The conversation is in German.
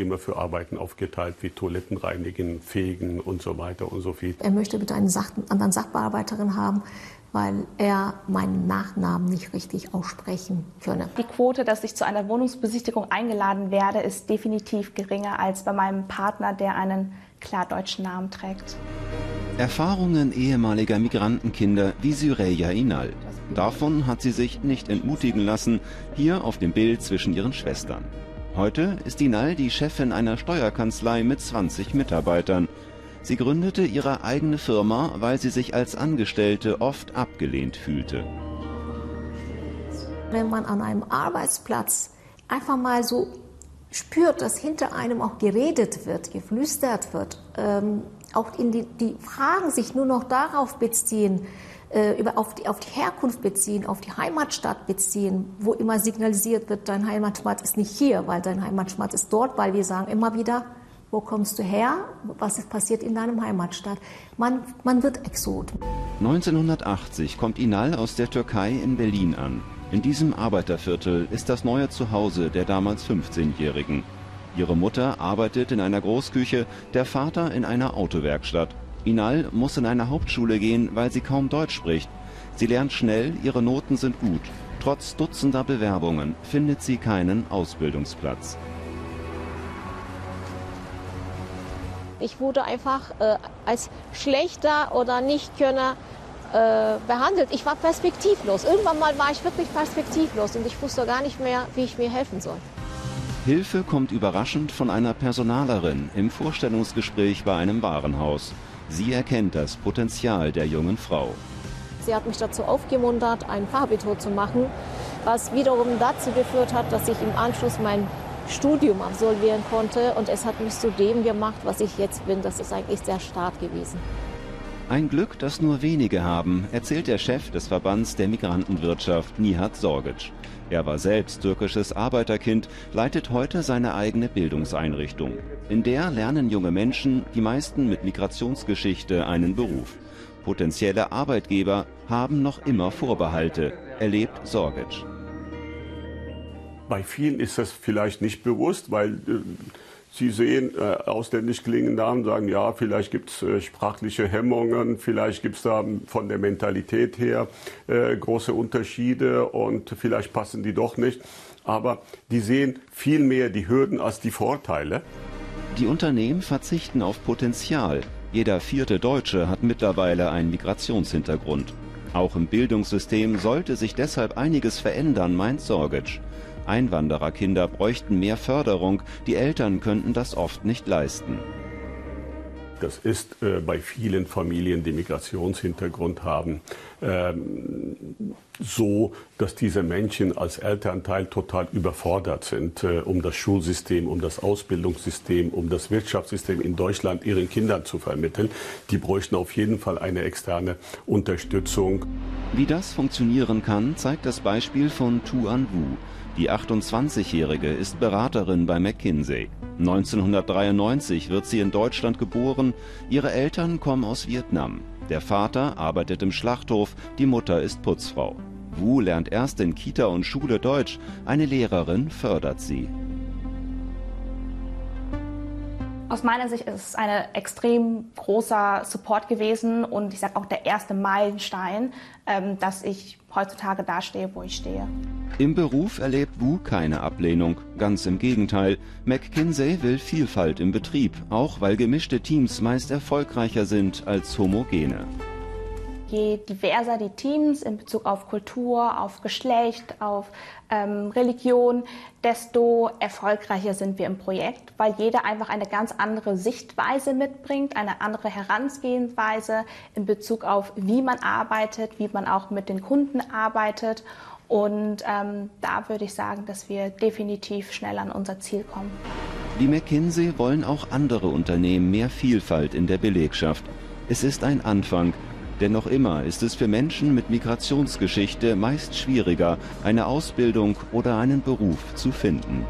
immer für Arbeiten aufgeteilt, wie Toiletten reinigen, fegen und so weiter und so viel. Er möchte bitte eine Sach anderen Sachbearbeiterin haben, weil er meinen Nachnamen nicht richtig aussprechen könne. Die Quote, dass ich zu einer Wohnungsbesichtigung eingeladen werde, ist definitiv geringer als bei meinem Partner, der einen klar deutschen Namen trägt. Erfahrungen ehemaliger Migrantenkinder wie Syreya Inal. Davon hat sie sich nicht entmutigen lassen, hier auf dem Bild zwischen ihren Schwestern. Heute ist Inal die Chefin einer Steuerkanzlei mit 20 Mitarbeitern. Sie gründete ihre eigene Firma, weil sie sich als Angestellte oft abgelehnt fühlte. Wenn man an einem Arbeitsplatz einfach mal so spürt, dass hinter einem auch geredet wird, geflüstert wird, ähm, auch in die, die Fragen sich nur noch darauf beziehen, äh, über, auf, die, auf die Herkunft beziehen, auf die Heimatstadt beziehen, wo immer signalisiert wird, dein Heimatstadt ist nicht hier, weil dein Heimatstadt ist dort, weil wir sagen immer wieder, wo kommst du her? Was ist passiert in deinem Heimatstadt? Man, man wird Exot. 1980 kommt Inal aus der Türkei in Berlin an. In diesem Arbeiterviertel ist das neue Zuhause der damals 15-Jährigen. Ihre Mutter arbeitet in einer Großküche, der Vater in einer Autowerkstatt. Inal muss in eine Hauptschule gehen, weil sie kaum Deutsch spricht. Sie lernt schnell, ihre Noten sind gut. Trotz dutzender Bewerbungen findet sie keinen Ausbildungsplatz. Ich wurde einfach äh, als schlechter oder Nichtkönner äh, behandelt. Ich war perspektivlos. Irgendwann mal war ich wirklich perspektivlos und ich wusste gar nicht mehr, wie ich mir helfen soll. Hilfe kommt überraschend von einer Personalerin im Vorstellungsgespräch bei einem Warenhaus. Sie erkennt das Potenzial der jungen Frau. Sie hat mich dazu aufgemuntert, ein Fachabitur zu machen, was wiederum dazu geführt hat, dass ich im Anschluss mein Studium absolvieren konnte und es hat mich zu dem gemacht, was ich jetzt bin. Das ist eigentlich der Start gewesen. Ein Glück, das nur wenige haben, erzählt der Chef des Verbands der Migrantenwirtschaft, Nihat Sorgic. Er war selbst türkisches Arbeiterkind, leitet heute seine eigene Bildungseinrichtung. In der lernen junge Menschen, die meisten mit Migrationsgeschichte, einen Beruf. Potenzielle Arbeitgeber haben noch immer Vorbehalte, erlebt Sorgic. Bei vielen ist das vielleicht nicht bewusst, weil äh, sie sehen äh, ausländisch klingende Namen, sagen, ja, vielleicht gibt es äh, sprachliche Hemmungen, vielleicht gibt es da von der Mentalität her äh, große Unterschiede und vielleicht passen die doch nicht. Aber die sehen viel mehr die Hürden als die Vorteile. Die Unternehmen verzichten auf Potenzial. Jeder vierte Deutsche hat mittlerweile einen Migrationshintergrund. Auch im Bildungssystem sollte sich deshalb einiges verändern, meint Sorgic. Einwandererkinder bräuchten mehr Förderung, die Eltern könnten das oft nicht leisten. Das ist äh, bei vielen Familien, die Migrationshintergrund haben, ähm, so, dass diese Menschen als Elternteil total überfordert sind, äh, um das Schulsystem, um das Ausbildungssystem, um das Wirtschaftssystem in Deutschland ihren Kindern zu vermitteln. Die bräuchten auf jeden Fall eine externe Unterstützung. Wie das funktionieren kann, zeigt das Beispiel von Tuan Wu. Die 28-Jährige ist Beraterin bei McKinsey. 1993 wird sie in Deutschland geboren. Ihre Eltern kommen aus Vietnam. Der Vater arbeitet im Schlachthof, die Mutter ist Putzfrau. Wu lernt erst in Kita und Schule Deutsch. Eine Lehrerin fördert sie. Aus meiner Sicht ist es ein extrem großer Support gewesen und ich sage auch der erste Meilenstein, ähm, dass ich heutzutage dastehe, wo ich stehe. Im Beruf erlebt Wu keine Ablehnung, ganz im Gegenteil. McKinsey will Vielfalt im Betrieb, auch weil gemischte Teams meist erfolgreicher sind als homogene. Je diverser die Teams in Bezug auf Kultur, auf Geschlecht, auf ähm, Religion, desto erfolgreicher sind wir im Projekt, weil jeder einfach eine ganz andere Sichtweise mitbringt, eine andere Herangehensweise in Bezug auf, wie man arbeitet, wie man auch mit den Kunden arbeitet. Und ähm, da würde ich sagen, dass wir definitiv schnell an unser Ziel kommen. Wie McKinsey wollen auch andere Unternehmen mehr Vielfalt in der Belegschaft. Es ist ein Anfang, denn noch immer ist es für Menschen mit Migrationsgeschichte meist schwieriger, eine Ausbildung oder einen Beruf zu finden.